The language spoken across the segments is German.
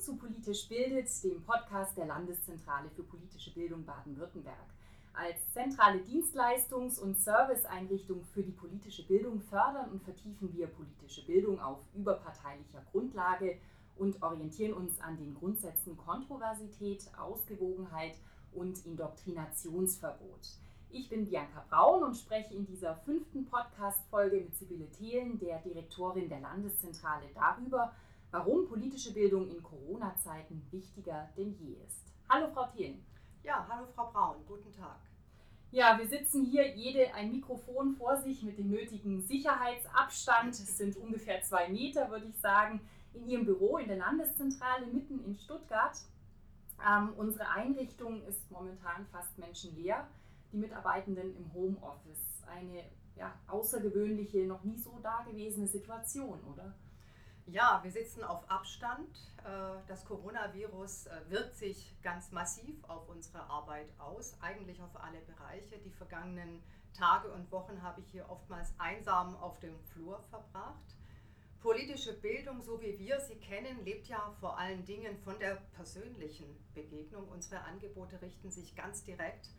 zu Politisch Bildet, dem Podcast der Landeszentrale für politische Bildung Baden-Württemberg. Als zentrale Dienstleistungs- und Serviceeinrichtung für die politische Bildung fördern und vertiefen wir politische Bildung auf überparteilicher Grundlage und orientieren uns an den Grundsätzen Kontroversität, Ausgewogenheit und Indoktrinationsverbot. Ich bin Bianca Braun und spreche in dieser fünften Podcast-Folge mit Sibylle Thelen, der Direktorin der Landeszentrale, darüber, warum politische Bildung in Corona-Zeiten wichtiger denn je ist. Hallo Frau Thelen. Ja, hallo Frau Braun, guten Tag. Ja, wir sitzen hier jede ein Mikrofon vor sich mit dem nötigen Sicherheitsabstand. Es sind ungefähr zwei Meter, würde ich sagen, in Ihrem Büro in der Landeszentrale mitten in Stuttgart. Ähm, unsere Einrichtung ist momentan fast menschenleer. Die Mitarbeitenden im Homeoffice. Eine ja, außergewöhnliche, noch nie so dagewesene Situation, oder? Ja, wir sitzen auf Abstand. Äh, das Coronavirus äh, wirkt sich ganz massiv auf unsere Arbeit aus, eigentlich auf alle Bereiche. Die vergangenen Tage und Wochen habe ich hier oftmals einsam auf dem Flur verbracht. Politische Bildung, so wie wir sie kennen, lebt ja vor allen Dingen von der persönlichen Begegnung. Unsere Angebote richten sich ganz direkt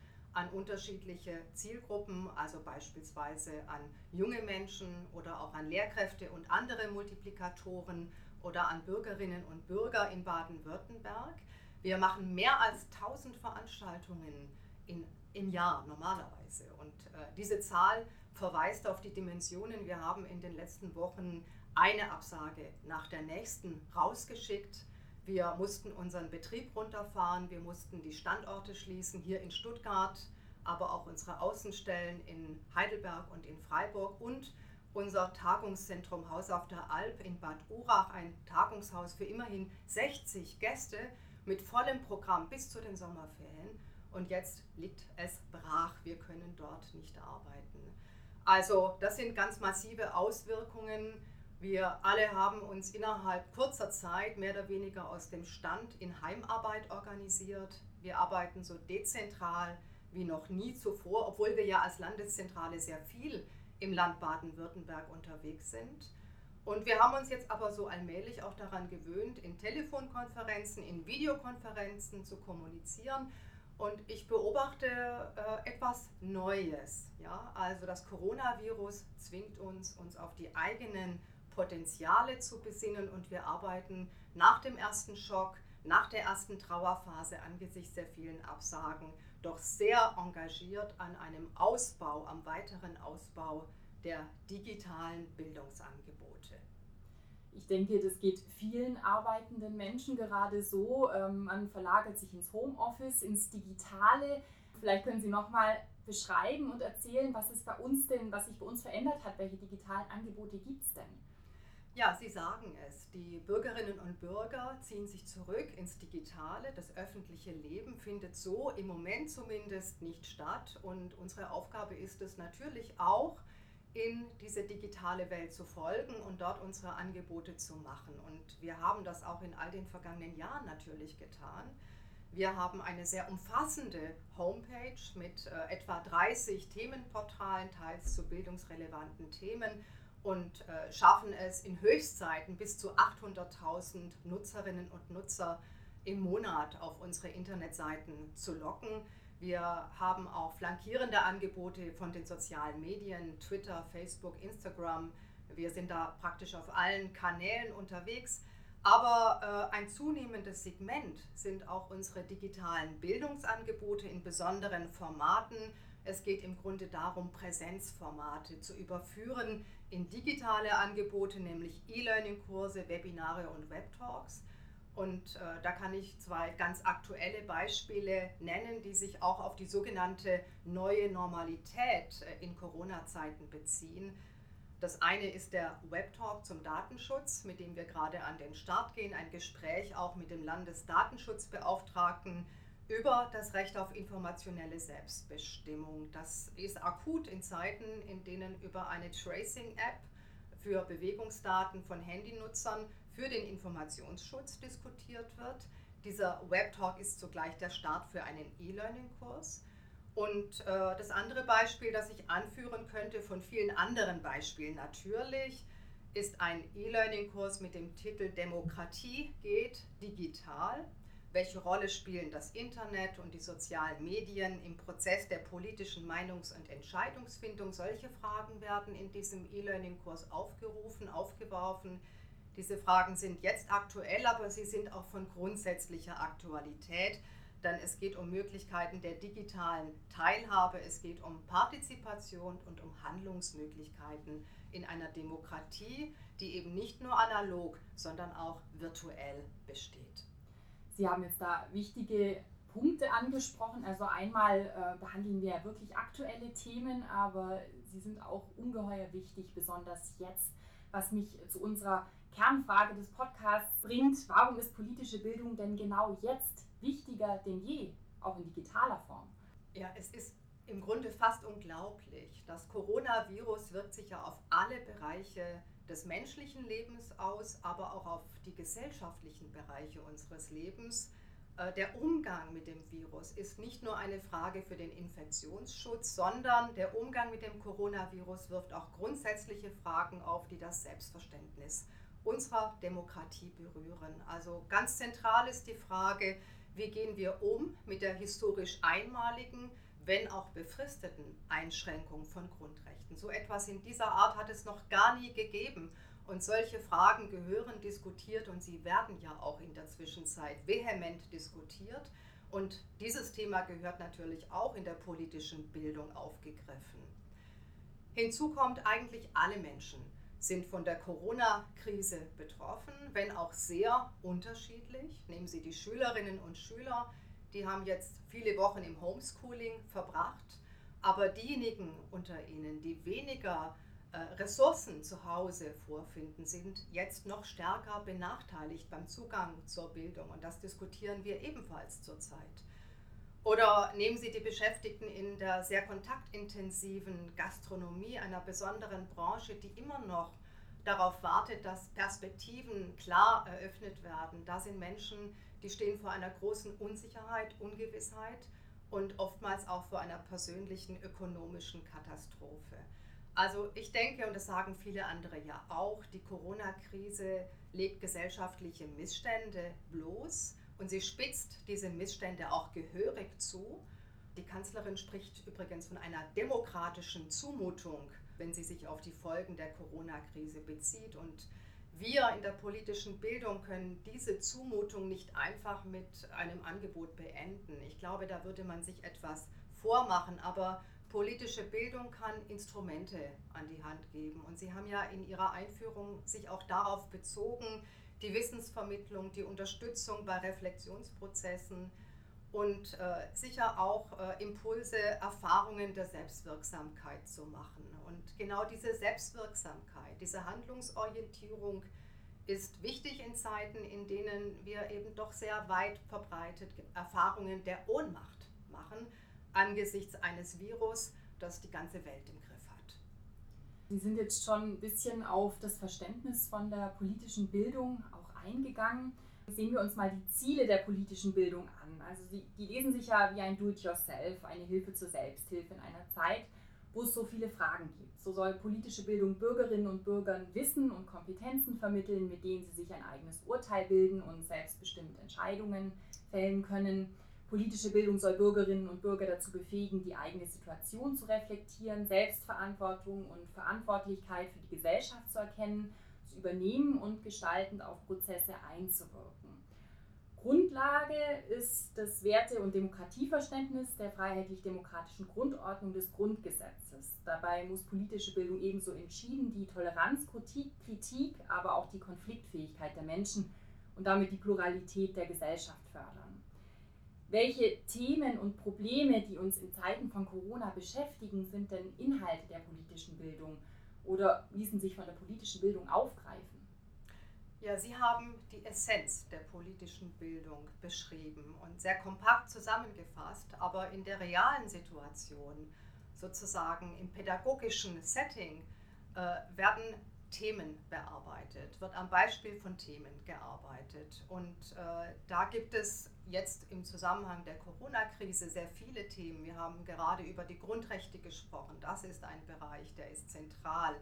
unterschiedliche Zielgruppen, also beispielsweise an junge Menschen oder auch an Lehrkräfte und andere Multiplikatoren oder an Bürgerinnen und Bürger in Baden-Württemberg. Wir machen mehr als 1000 Veranstaltungen in, im Jahr normalerweise und äh, diese Zahl verweist auf die Dimensionen. Wir haben in den letzten Wochen eine Absage nach der nächsten rausgeschickt. Wir mussten unseren Betrieb runterfahren, wir mussten die Standorte schließen, hier in Stuttgart, aber auch unsere Außenstellen in Heidelberg und in Freiburg und unser Tagungszentrum Haus auf der Alp in Bad Urach, ein Tagungshaus für immerhin 60 Gäste mit vollem Programm bis zu den Sommerferien. Und jetzt liegt es brach, wir können dort nicht arbeiten. Also das sind ganz massive Auswirkungen wir alle haben uns innerhalb kurzer Zeit mehr oder weniger aus dem Stand in Heimarbeit organisiert. Wir arbeiten so dezentral wie noch nie zuvor, obwohl wir ja als Landeszentrale sehr viel im Land Baden-Württemberg unterwegs sind. Und wir haben uns jetzt aber so allmählich auch daran gewöhnt, in Telefonkonferenzen, in Videokonferenzen zu kommunizieren. Und ich beobachte äh, etwas Neues. Ja? Also das Coronavirus zwingt uns, uns auf die eigenen Potenziale zu besinnen und wir arbeiten nach dem ersten Schock, nach der ersten Trauerphase angesichts der vielen Absagen doch sehr engagiert an einem Ausbau, am weiteren Ausbau der digitalen Bildungsangebote. Ich denke, das geht vielen arbeitenden Menschen gerade so. Ähm, man verlagert sich ins Homeoffice, ins Digitale. Vielleicht können Sie noch mal beschreiben und erzählen, was es bei uns denn, was sich bei uns verändert hat. Welche digitalen Angebote gibt es denn? Ja, Sie sagen es. Die Bürgerinnen und Bürger ziehen sich zurück ins Digitale. Das öffentliche Leben findet so im Moment zumindest nicht statt. Und unsere Aufgabe ist es natürlich auch, in diese digitale Welt zu folgen und dort unsere Angebote zu machen. Und wir haben das auch in all den vergangenen Jahren natürlich getan. Wir haben eine sehr umfassende Homepage mit äh, etwa 30 Themenportalen, teils zu bildungsrelevanten Themen und äh, schaffen es in Höchstzeiten bis zu 800.000 Nutzerinnen und Nutzer im Monat auf unsere Internetseiten zu locken. Wir haben auch flankierende Angebote von den sozialen Medien, Twitter, Facebook, Instagram. Wir sind da praktisch auf allen Kanälen unterwegs. Aber äh, ein zunehmendes Segment sind auch unsere digitalen Bildungsangebote in besonderen Formaten. Es geht im Grunde darum, Präsenzformate zu überführen in digitale Angebote, nämlich E-Learning-Kurse, Webinare und Webtalks. Und äh, da kann ich zwei ganz aktuelle Beispiele nennen, die sich auch auf die sogenannte neue Normalität äh, in Corona-Zeiten beziehen. Das eine ist der Webtalk zum Datenschutz, mit dem wir gerade an den Start gehen, ein Gespräch auch mit dem Landesdatenschutzbeauftragten über das Recht auf informationelle Selbstbestimmung. Das ist akut in Zeiten, in denen über eine Tracing-App für Bewegungsdaten von Handynutzern für den Informationsschutz diskutiert wird. Dieser Webtalk ist zugleich der Start für einen E-Learning-Kurs. Und äh, das andere Beispiel, das ich anführen könnte, von vielen anderen Beispielen natürlich, ist ein E-Learning-Kurs mit dem Titel Demokratie geht digital. Welche Rolle spielen das Internet und die sozialen Medien im Prozess der politischen Meinungs- und Entscheidungsfindung? Solche Fragen werden in diesem E-Learning-Kurs aufgerufen, aufgeworfen. Diese Fragen sind jetzt aktuell, aber sie sind auch von grundsätzlicher Aktualität, denn es geht um Möglichkeiten der digitalen Teilhabe, es geht um Partizipation und um Handlungsmöglichkeiten in einer Demokratie, die eben nicht nur analog, sondern auch virtuell besteht. Sie haben jetzt da wichtige Punkte angesprochen. Also einmal äh, behandeln wir wirklich aktuelle Themen, aber sie sind auch ungeheuer wichtig, besonders jetzt, was mich zu unserer Kernfrage des Podcasts bringt. Warum ist politische Bildung denn genau jetzt wichtiger denn je, auch in digitaler Form? Ja, es ist im Grunde fast unglaublich. Das Coronavirus wirkt sich ja auf alle Bereiche des menschlichen Lebens aus, aber auch auf die gesellschaftlichen Bereiche unseres Lebens. Äh, der Umgang mit dem Virus ist nicht nur eine Frage für den Infektionsschutz, sondern der Umgang mit dem Coronavirus wirft auch grundsätzliche Fragen auf, die das Selbstverständnis unserer Demokratie berühren. Also ganz zentral ist die Frage, wie gehen wir um mit der historisch einmaligen, wenn auch befristeten Einschränkung von Grundrechten. So etwas in dieser Art hat es noch gar nie gegeben. Und solche Fragen gehören diskutiert und sie werden ja auch in der Zwischenzeit vehement diskutiert. Und dieses Thema gehört natürlich auch in der politischen Bildung aufgegriffen. Hinzu kommt eigentlich alle Menschen sind von der Corona-Krise betroffen, wenn auch sehr unterschiedlich. Nehmen Sie die Schülerinnen und Schüler die haben jetzt viele Wochen im Homeschooling verbracht. Aber diejenigen unter ihnen, die weniger äh, Ressourcen zu Hause vorfinden, sind jetzt noch stärker benachteiligt beim Zugang zur Bildung. Und das diskutieren wir ebenfalls zurzeit. Oder nehmen Sie die Beschäftigten in der sehr kontaktintensiven Gastronomie, einer besonderen Branche, die immer noch darauf wartet, dass Perspektiven klar eröffnet werden. Da sind Menschen, die stehen vor einer großen Unsicherheit, Ungewissheit und oftmals auch vor einer persönlichen ökonomischen Katastrophe. Also ich denke, und das sagen viele andere ja auch, die Corona-Krise legt gesellschaftliche Missstände bloß und sie spitzt diese Missstände auch gehörig zu. Die Kanzlerin spricht übrigens von einer demokratischen Zumutung, wenn sie sich auf die Folgen der Corona-Krise bezieht. Und wir in der politischen Bildung können diese Zumutung nicht einfach mit einem Angebot beenden. Ich glaube, da würde man sich etwas vormachen, aber politische Bildung kann Instrumente an die Hand geben. Und Sie haben ja in Ihrer Einführung sich auch darauf bezogen, die Wissensvermittlung, die Unterstützung bei Reflexionsprozessen und äh, sicher auch äh, Impulse, Erfahrungen der Selbstwirksamkeit zu machen. Und genau diese Selbstwirksamkeit, diese Handlungsorientierung ist wichtig in Zeiten, in denen wir eben doch sehr weit verbreitet Erfahrungen der Ohnmacht machen angesichts eines Virus, das die ganze Welt im Griff. Sie sind jetzt schon ein bisschen auf das Verständnis von der politischen Bildung auch eingegangen. Sehen wir uns mal die Ziele der politischen Bildung an. Also die, die lesen sich ja wie ein Do-it-yourself, eine Hilfe zur Selbsthilfe in einer Zeit, wo es so viele Fragen gibt. So soll politische Bildung Bürgerinnen und Bürgern Wissen und Kompetenzen vermitteln, mit denen sie sich ein eigenes Urteil bilden und selbstbestimmt Entscheidungen fällen können. Politische Bildung soll Bürgerinnen und Bürger dazu befähigen, die eigene Situation zu reflektieren, Selbstverantwortung und Verantwortlichkeit für die Gesellschaft zu erkennen, zu übernehmen und gestaltend auf Prozesse einzuwirken. Grundlage ist das Werte- und Demokratieverständnis der freiheitlich-demokratischen Grundordnung des Grundgesetzes. Dabei muss politische Bildung ebenso entschieden die Toleranz, Kritik, aber auch die Konfliktfähigkeit der Menschen und damit die Pluralität der Gesellschaft fördern. Welche Themen und Probleme, die uns in Zeiten von Corona beschäftigen, sind denn Inhalte der politischen Bildung oder ließen sich von der politischen Bildung aufgreifen? Ja, Sie haben die Essenz der politischen Bildung beschrieben und sehr kompakt zusammengefasst, aber in der realen Situation, sozusagen im pädagogischen Setting, äh, werden Themen bearbeitet, wird am Beispiel von Themen gearbeitet. Und äh, da gibt es jetzt im Zusammenhang der Corona-Krise sehr viele Themen. Wir haben gerade über die Grundrechte gesprochen. Das ist ein Bereich, der ist zentral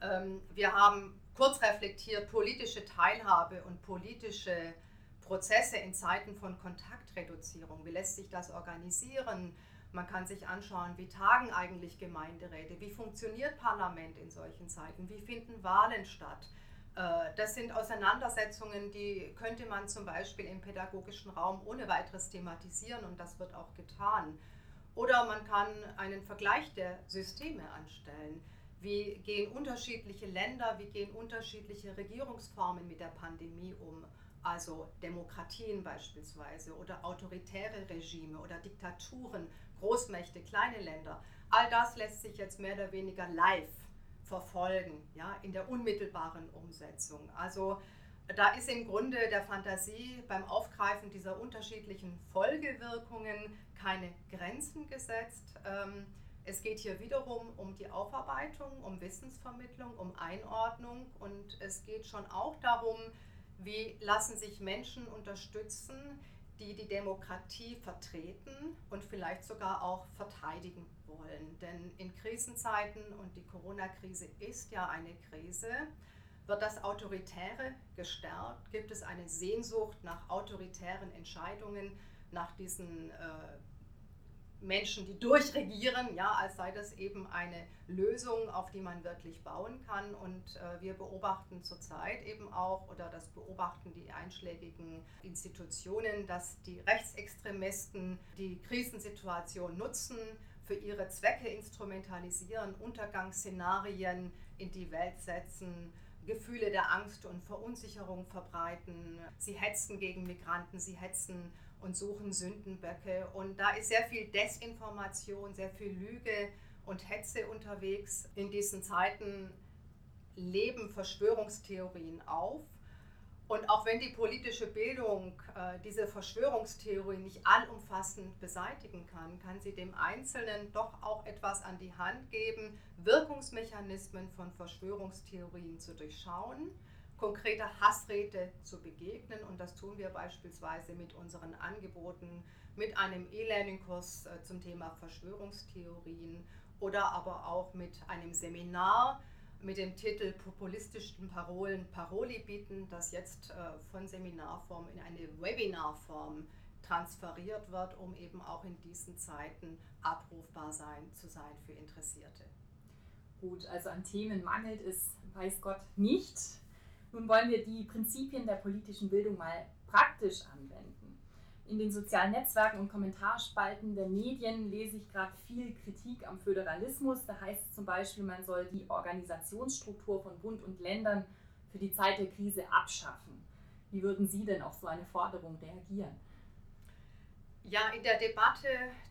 Ähm, wir haben kurz reflektiert politische Teilhabe und politische Prozesse in Zeiten von Kontaktreduzierung. Wie lässt sich das organisieren? Man kann sich anschauen, wie tagen eigentlich Gemeinderäte, wie funktioniert Parlament in solchen Zeiten, wie finden Wahlen statt. Äh, das sind Auseinandersetzungen, die könnte man zum Beispiel im pädagogischen Raum ohne weiteres thematisieren und das wird auch getan. Oder man kann einen Vergleich der Systeme anstellen. Wie gehen unterschiedliche Länder, wie gehen unterschiedliche Regierungsformen mit der Pandemie um? Also Demokratien beispielsweise oder autoritäre Regime oder Diktaturen, Großmächte, kleine Länder. All das lässt sich jetzt mehr oder weniger live verfolgen, ja, in der unmittelbaren Umsetzung. Also da ist im Grunde der Fantasie beim Aufgreifen dieser unterschiedlichen Folgewirkungen keine Grenzen gesetzt. Ähm, es geht hier wiederum um die Aufarbeitung, um Wissensvermittlung, um Einordnung und es geht schon auch darum, wie lassen sich Menschen unterstützen, die die Demokratie vertreten und vielleicht sogar auch verteidigen wollen. Denn in Krisenzeiten, und die Corona-Krise ist ja eine Krise, wird das Autoritäre gestärkt? Gibt es eine Sehnsucht nach autoritären Entscheidungen, nach diesen äh, Menschen, die durchregieren, ja, als sei das eben eine Lösung, auf die man wirklich bauen kann. Und äh, wir beobachten zurzeit eben auch, oder das beobachten die einschlägigen Institutionen, dass die Rechtsextremisten die Krisensituation nutzen, für ihre Zwecke instrumentalisieren, Untergangsszenarien in die Welt setzen, Gefühle der Angst und Verunsicherung verbreiten. Sie hetzen gegen Migranten, sie hetzen und suchen Sündenböcke. Und da ist sehr viel Desinformation, sehr viel Lüge und Hetze unterwegs. In diesen Zeiten leben Verschwörungstheorien auf. Und auch wenn die politische Bildung äh, diese Verschwörungstheorie nicht allumfassend beseitigen kann, kann sie dem Einzelnen doch auch etwas an die Hand geben, Wirkungsmechanismen von Verschwörungstheorien zu durchschauen konkreter Hassrede zu begegnen. Und das tun wir beispielsweise mit unseren Angeboten, mit einem E-Learning-Kurs äh, zum Thema Verschwörungstheorien oder aber auch mit einem Seminar mit dem Titel Populistischen Parolen Paroli bieten, das jetzt äh, von Seminarform in eine Webinarform transferiert wird, um eben auch in diesen Zeiten abrufbar sein, zu sein für Interessierte. Gut, also an Themen mangelt es, weiß Gott, nicht. Nun wollen wir die Prinzipien der politischen Bildung mal praktisch anwenden. In den sozialen Netzwerken und Kommentarspalten der Medien lese ich gerade viel Kritik am Föderalismus. Da heißt es zum Beispiel, man soll die Organisationsstruktur von Bund und Ländern für die Zeit der Krise abschaffen. Wie würden Sie denn auf so eine Forderung reagieren? Ja, in der Debatte,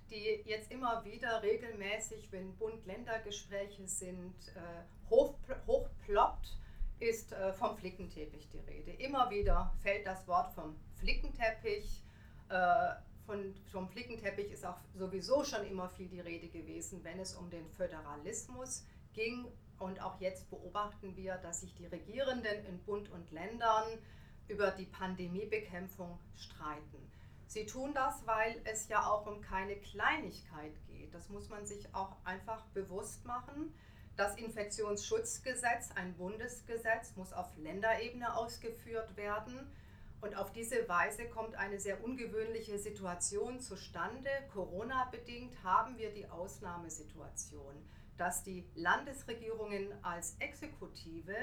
die jetzt immer wieder regelmäßig, wenn Bund-Länder-Gespräche sind, äh, hochploppt, ist äh, vom Flickenteppich die Rede. Immer wieder fällt das Wort vom Flickenteppich. Äh, von, vom Flickenteppich ist auch sowieso schon immer viel die Rede gewesen, wenn es um den Föderalismus ging. Und auch jetzt beobachten wir, dass sich die Regierenden in Bund und Ländern über die Pandemiebekämpfung streiten. Sie tun das, weil es ja auch um keine Kleinigkeit geht. Das muss man sich auch einfach bewusst machen. Das Infektionsschutzgesetz, ein Bundesgesetz, muss auf Länderebene ausgeführt werden. Und auf diese Weise kommt eine sehr ungewöhnliche Situation zustande. Corona-bedingt haben wir die Ausnahmesituation, dass die Landesregierungen als Exekutive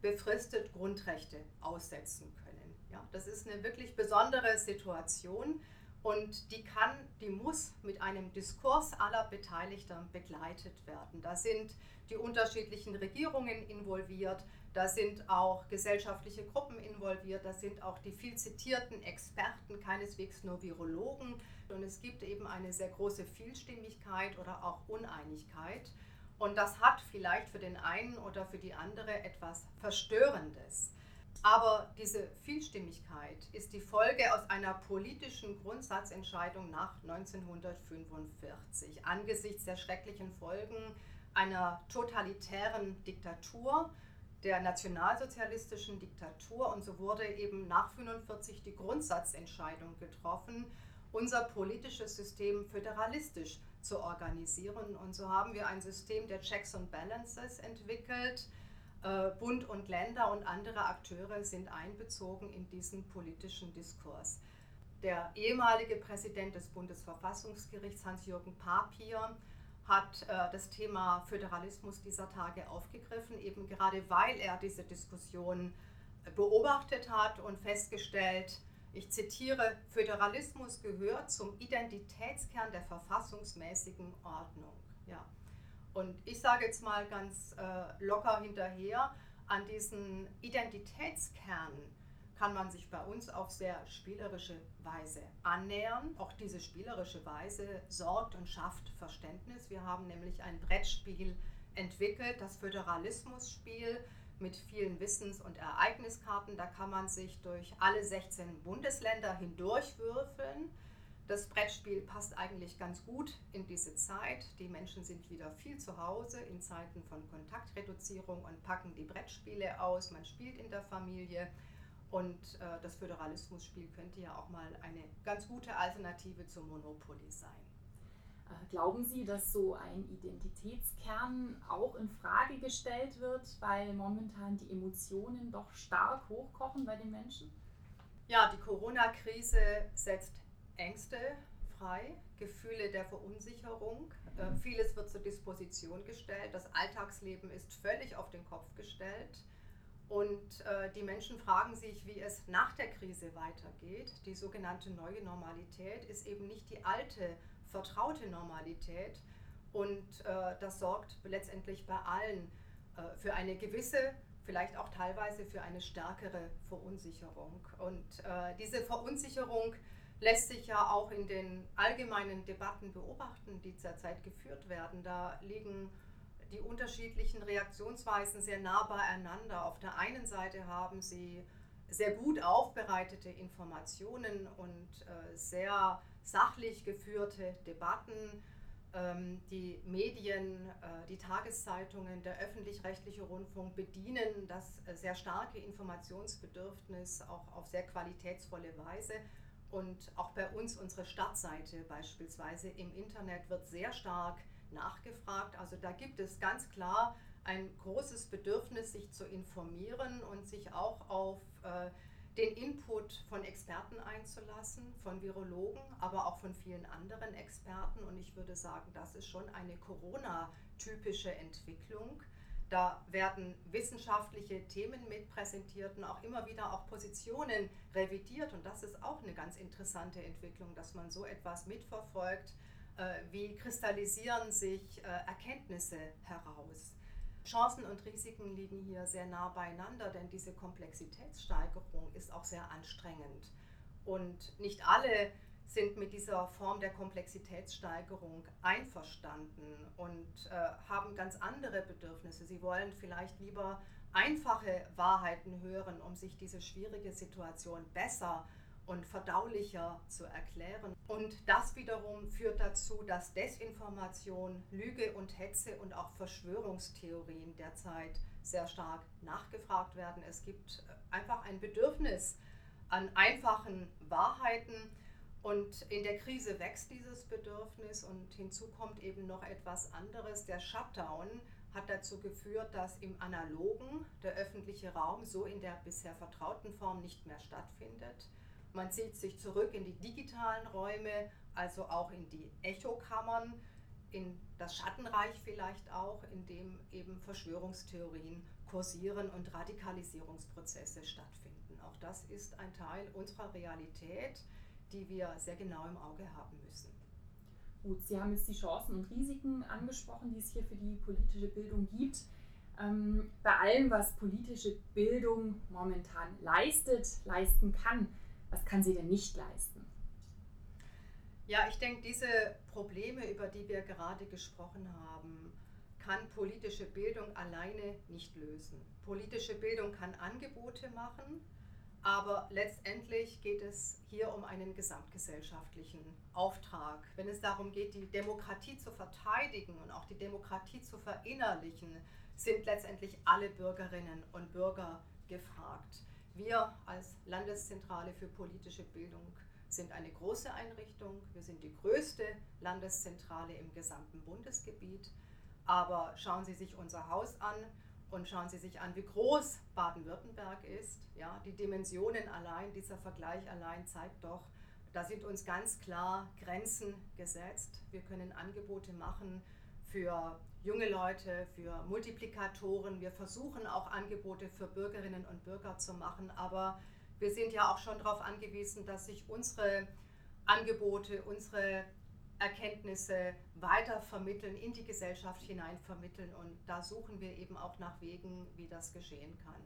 befristet Grundrechte aussetzen können. Ja, das ist eine wirklich besondere Situation und die kann, die muss mit einem Diskurs aller Beteiligten begleitet werden. Da sind die unterschiedlichen Regierungen involviert, da sind auch gesellschaftliche Gruppen involviert, da sind auch die viel zitierten Experten, keineswegs nur Virologen. Und es gibt eben eine sehr große Vielstimmigkeit oder auch Uneinigkeit. Und das hat vielleicht für den einen oder für die andere etwas Verstörendes. Aber diese Vielstimmigkeit ist die Folge aus einer politischen Grundsatzentscheidung nach 1945 angesichts der schrecklichen Folgen einer totalitären Diktatur, der nationalsozialistischen Diktatur. Und so wurde eben nach 1945 die Grundsatzentscheidung getroffen, unser politisches System föderalistisch zu organisieren. Und so haben wir ein System der Checks and Balances entwickelt, Bund und Länder und andere Akteure sind einbezogen in diesen politischen Diskurs. Der ehemalige Präsident des Bundesverfassungsgerichts, Hans-Jürgen Papier, hat äh, das Thema Föderalismus dieser Tage aufgegriffen, eben gerade weil er diese Diskussion beobachtet hat und festgestellt, ich zitiere, Föderalismus gehört zum Identitätskern der verfassungsmäßigen Ordnung. Ja. Und ich sage jetzt mal ganz äh, locker hinterher, an diesen Identitätskern kann man sich bei uns auf sehr spielerische Weise annähern. Auch diese spielerische Weise sorgt und schafft Verständnis. Wir haben nämlich ein Brettspiel entwickelt, das Föderalismusspiel mit vielen Wissens- und Ereigniskarten. Da kann man sich durch alle 16 Bundesländer hindurchwürfeln das Brettspiel passt eigentlich ganz gut in diese Zeit. Die Menschen sind wieder viel zu Hause in Zeiten von Kontaktreduzierung und packen die Brettspiele aus. Man spielt in der Familie und äh, das Föderalismusspiel könnte ja auch mal eine ganz gute Alternative zum Monopoly sein. Äh, glauben Sie, dass so ein Identitätskern auch in Frage gestellt wird, weil momentan die Emotionen doch stark hochkochen bei den Menschen? Ja, die Corona-Krise setzt Ängste frei, Gefühle der Verunsicherung. Äh, vieles wird zur Disposition gestellt. Das Alltagsleben ist völlig auf den Kopf gestellt. Und äh, die Menschen fragen sich, wie es nach der Krise weitergeht. Die sogenannte neue Normalität ist eben nicht die alte, vertraute Normalität. Und äh, das sorgt letztendlich bei allen äh, für eine gewisse, vielleicht auch teilweise für eine stärkere Verunsicherung. Und äh, diese Verunsicherung lässt sich ja auch in den allgemeinen Debatten beobachten, die zurzeit geführt werden. Da liegen die unterschiedlichen Reaktionsweisen sehr nah beieinander. Auf der einen Seite haben sie sehr gut aufbereitete Informationen und äh, sehr sachlich geführte Debatten. Ähm, die Medien, äh, die Tageszeitungen, der öffentlich-rechtliche Rundfunk bedienen das äh, sehr starke Informationsbedürfnis auch auf sehr qualitätsvolle Weise. Und auch bei uns, unsere Startseite beispielsweise im Internet wird sehr stark nachgefragt. Also da gibt es ganz klar ein großes Bedürfnis, sich zu informieren und sich auch auf äh, den Input von Experten einzulassen, von Virologen, aber auch von vielen anderen Experten. Und ich würde sagen, das ist schon eine Corona-typische Entwicklung. Da werden wissenschaftliche Themen mit präsentiert und auch immer wieder auch Positionen revidiert. Und das ist auch eine ganz interessante Entwicklung, dass man so etwas mitverfolgt. Äh, wie kristallisieren sich äh, Erkenntnisse heraus? Chancen und Risiken liegen hier sehr nah beieinander, denn diese Komplexitätssteigerung ist auch sehr anstrengend. Und nicht alle sind mit dieser Form der Komplexitätssteigerung einverstanden und äh, haben ganz andere Bedürfnisse. Sie wollen vielleicht lieber einfache Wahrheiten hören, um sich diese schwierige Situation besser und verdaulicher zu erklären. Und das wiederum führt dazu, dass Desinformation, Lüge und Hetze und auch Verschwörungstheorien derzeit sehr stark nachgefragt werden. Es gibt einfach ein Bedürfnis an einfachen Wahrheiten und in der Krise wächst dieses Bedürfnis und hinzu kommt eben noch etwas anderes. Der Shutdown hat dazu geführt, dass im analogen der öffentliche Raum so in der bisher vertrauten Form nicht mehr stattfindet. Man zieht sich zurück in die digitalen Räume, also auch in die Echokammern, in das Schattenreich vielleicht auch, in dem eben Verschwörungstheorien kursieren und Radikalisierungsprozesse stattfinden. Auch das ist ein Teil unserer Realität die wir sehr genau im Auge haben müssen. Gut, Sie haben jetzt die Chancen und Risiken angesprochen, die es hier für die politische Bildung gibt. Ähm, bei allem, was politische Bildung momentan leistet, leisten kann, was kann sie denn nicht leisten? Ja, ich denke, diese Probleme, über die wir gerade gesprochen haben, kann politische Bildung alleine nicht lösen. Politische Bildung kann Angebote machen, aber letztendlich geht es hier um einen gesamtgesellschaftlichen Auftrag. Wenn es darum geht, die Demokratie zu verteidigen und auch die Demokratie zu verinnerlichen, sind letztendlich alle Bürgerinnen und Bürger gefragt. Wir als Landeszentrale für politische Bildung sind eine große Einrichtung. Wir sind die größte Landeszentrale im gesamten Bundesgebiet. Aber schauen Sie sich unser Haus an Und schauen Sie sich an, wie groß Baden-Württemberg ist. Ja, die Dimensionen allein, dieser Vergleich allein zeigt doch, da sind uns ganz klar Grenzen gesetzt. Wir können Angebote machen für junge Leute, für Multiplikatoren. Wir versuchen auch Angebote für Bürgerinnen und Bürger zu machen, aber wir sind ja auch schon darauf angewiesen, dass sich unsere Angebote, unsere Erkenntnisse weiter vermitteln, in die Gesellschaft hinein vermitteln. Und da suchen wir eben auch nach Wegen, wie das geschehen kann.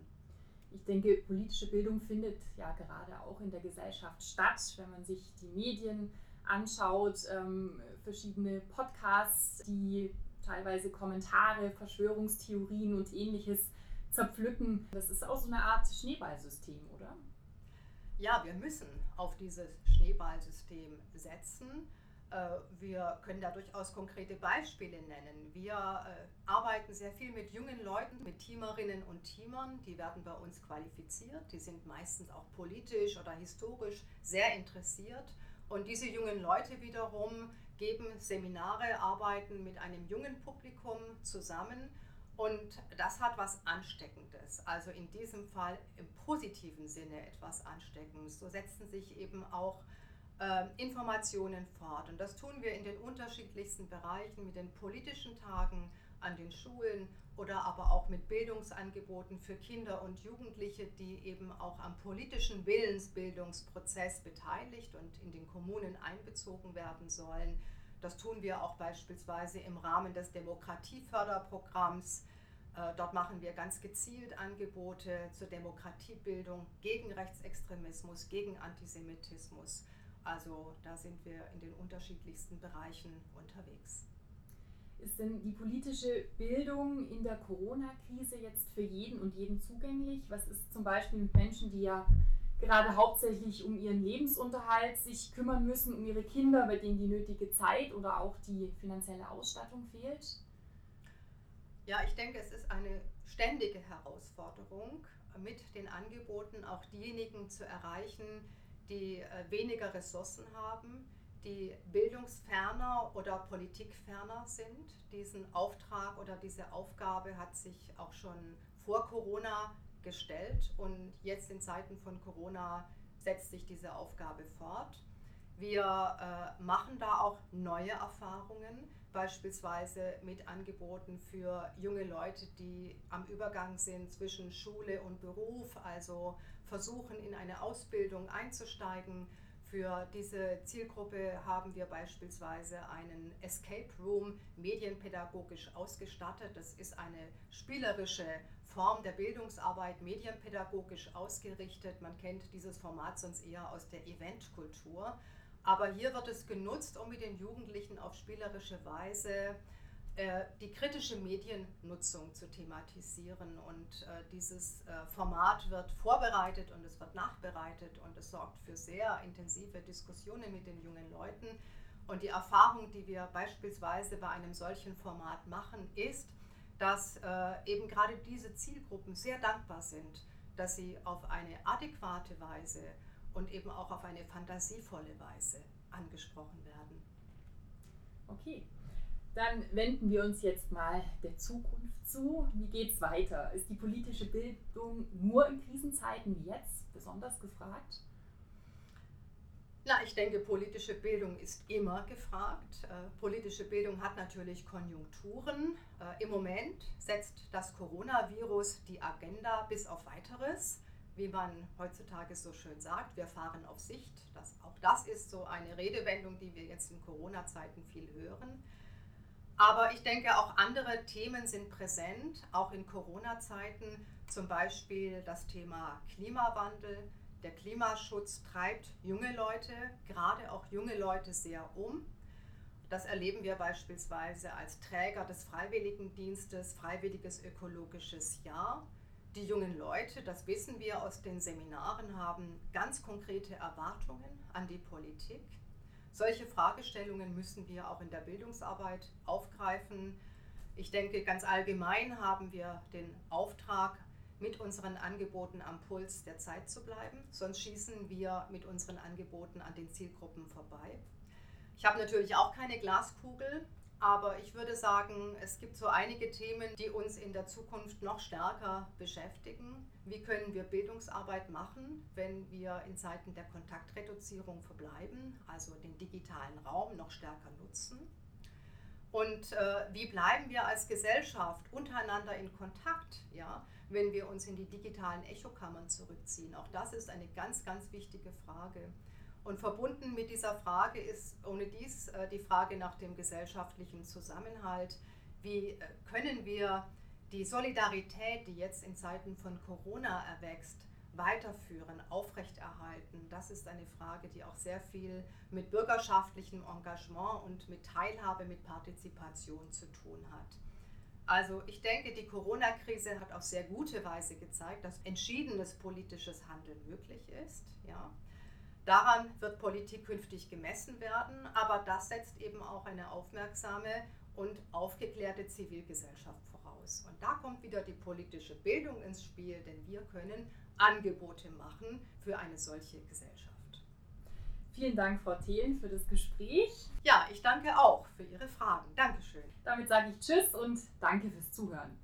Ich denke, politische Bildung findet ja gerade auch in der Gesellschaft statt, wenn man sich die Medien anschaut, ähm, verschiedene Podcasts, die teilweise Kommentare, Verschwörungstheorien und ähnliches zerpflücken. Das ist auch so eine Art Schneeballsystem, oder? Ja, wir müssen auf dieses Schneeballsystem setzen. Äh, wir können da durchaus konkrete Beispiele nennen. Wir äh, arbeiten sehr viel mit jungen Leuten, mit Teamerinnen und Teamern. Die werden bei uns qualifiziert. Die sind meistens auch politisch oder historisch sehr interessiert. Und diese jungen Leute wiederum geben Seminare, arbeiten mit einem jungen Publikum zusammen. Und das hat was Ansteckendes, also in diesem Fall im positiven Sinne etwas Ansteckendes. So setzen sich eben auch äh, Informationen fort. Und das tun wir in den unterschiedlichsten Bereichen, mit den politischen Tagen an den Schulen oder aber auch mit Bildungsangeboten für Kinder und Jugendliche, die eben auch am politischen Willensbildungsprozess beteiligt und in den Kommunen einbezogen werden sollen. Das tun wir auch beispielsweise im Rahmen des Demokratieförderprogramms. Äh, dort machen wir ganz gezielt Angebote zur Demokratiebildung gegen Rechtsextremismus, gegen Antisemitismus. Also da sind wir in den unterschiedlichsten Bereichen unterwegs. Ist denn die politische Bildung in der Corona-Krise jetzt für jeden und jeden zugänglich? Was ist zum Beispiel mit Menschen, die ja gerade hauptsächlich um ihren Lebensunterhalt sich kümmern müssen, um ihre Kinder, bei denen die nötige Zeit oder auch die finanzielle Ausstattung fehlt? Ja, ich denke, es ist eine ständige Herausforderung, mit den Angeboten auch diejenigen zu erreichen, die äh, weniger Ressourcen haben, die bildungsferner oder politikferner sind. Diesen Auftrag oder diese Aufgabe hat sich auch schon vor Corona gestellt und jetzt in Zeiten von Corona setzt sich diese Aufgabe fort. Wir äh, machen da auch neue Erfahrungen, beispielsweise mit Angeboten für junge Leute, die am Übergang sind zwischen Schule und Beruf, also versuchen in eine Ausbildung einzusteigen. Für diese Zielgruppe haben wir beispielsweise einen Escape Room medienpädagogisch ausgestattet. Das ist eine spielerische Form der Bildungsarbeit, medienpädagogisch ausgerichtet. Man kennt dieses Format sonst eher aus der Eventkultur. Aber hier wird es genutzt, um mit den Jugendlichen auf spielerische Weise die kritische Mediennutzung zu thematisieren. Und äh, dieses äh, Format wird vorbereitet und es wird nachbereitet und es sorgt für sehr intensive Diskussionen mit den jungen Leuten. Und die Erfahrung, die wir beispielsweise bei einem solchen Format machen, ist, dass eben gerade diese Zielgruppen sehr dankbar sind, dass sie auf eine adäquate Weise und eben auch auf eine fantasievolle Weise angesprochen werden. Okay, dann wenden wir uns jetzt mal der Zukunft zu. Wie geht es weiter? Ist die politische Bildung nur in Krisenzeiten wie jetzt besonders gefragt? Na, ich denke, politische Bildung ist immer gefragt. Äh, politische Bildung hat natürlich Konjunkturen. Äh, Im Moment setzt das Coronavirus die Agenda bis auf weiteres wie man heutzutage so schön sagt, wir fahren auf Sicht. Das, auch das ist so eine Redewendung, die wir jetzt in Corona-Zeiten viel hören. Aber ich denke, auch andere Themen sind präsent, auch in Corona-Zeiten, zum Beispiel das Thema Klimawandel. Der Klimaschutz treibt junge Leute, gerade auch junge Leute sehr um. Das erleben wir beispielsweise als Träger des Freiwilligendienstes Freiwilliges Ökologisches Jahr. Die jungen Leute, das wissen wir aus den Seminaren, haben ganz konkrete Erwartungen an die Politik. Solche Fragestellungen müssen wir auch in der Bildungsarbeit aufgreifen. Ich denke, ganz allgemein haben wir den Auftrag, mit unseren Angeboten am Puls der Zeit zu bleiben, sonst schießen wir mit unseren Angeboten an den Zielgruppen vorbei. Ich habe natürlich auch keine Glaskugel, Aber ich würde sagen, es gibt so einige Themen, die uns in der Zukunft noch stärker beschäftigen. Wie können wir Bildungsarbeit machen, wenn wir in Zeiten der Kontaktreduzierung verbleiben, also den digitalen Raum noch stärker nutzen? Und äh, wie bleiben wir als Gesellschaft untereinander in Kontakt, ja, wenn wir uns in die digitalen Echokammern zurückziehen? Auch das ist eine ganz, ganz wichtige Frage. Und verbunden mit dieser Frage ist ohne dies äh, die Frage nach dem gesellschaftlichen Zusammenhalt. Wie äh, können wir die Solidarität, die jetzt in Zeiten von Corona erwächst, weiterführen, aufrechterhalten? Das ist eine Frage, die auch sehr viel mit bürgerschaftlichem Engagement und mit Teilhabe, mit Partizipation zu tun hat. Also ich denke, die Corona-Krise hat auf sehr gute Weise gezeigt, dass entschiedenes politisches Handeln möglich ist. Ja. Daran wird Politik künftig gemessen werden, aber das setzt eben auch eine aufmerksame und aufgeklärte Zivilgesellschaft voraus. Und da kommt wieder die politische Bildung ins Spiel, denn wir können Angebote machen für eine solche Gesellschaft. Vielen Dank, Frau Thelen, für das Gespräch. Ja, ich danke auch für Ihre Fragen. Dankeschön. Damit sage ich Tschüss und danke fürs Zuhören.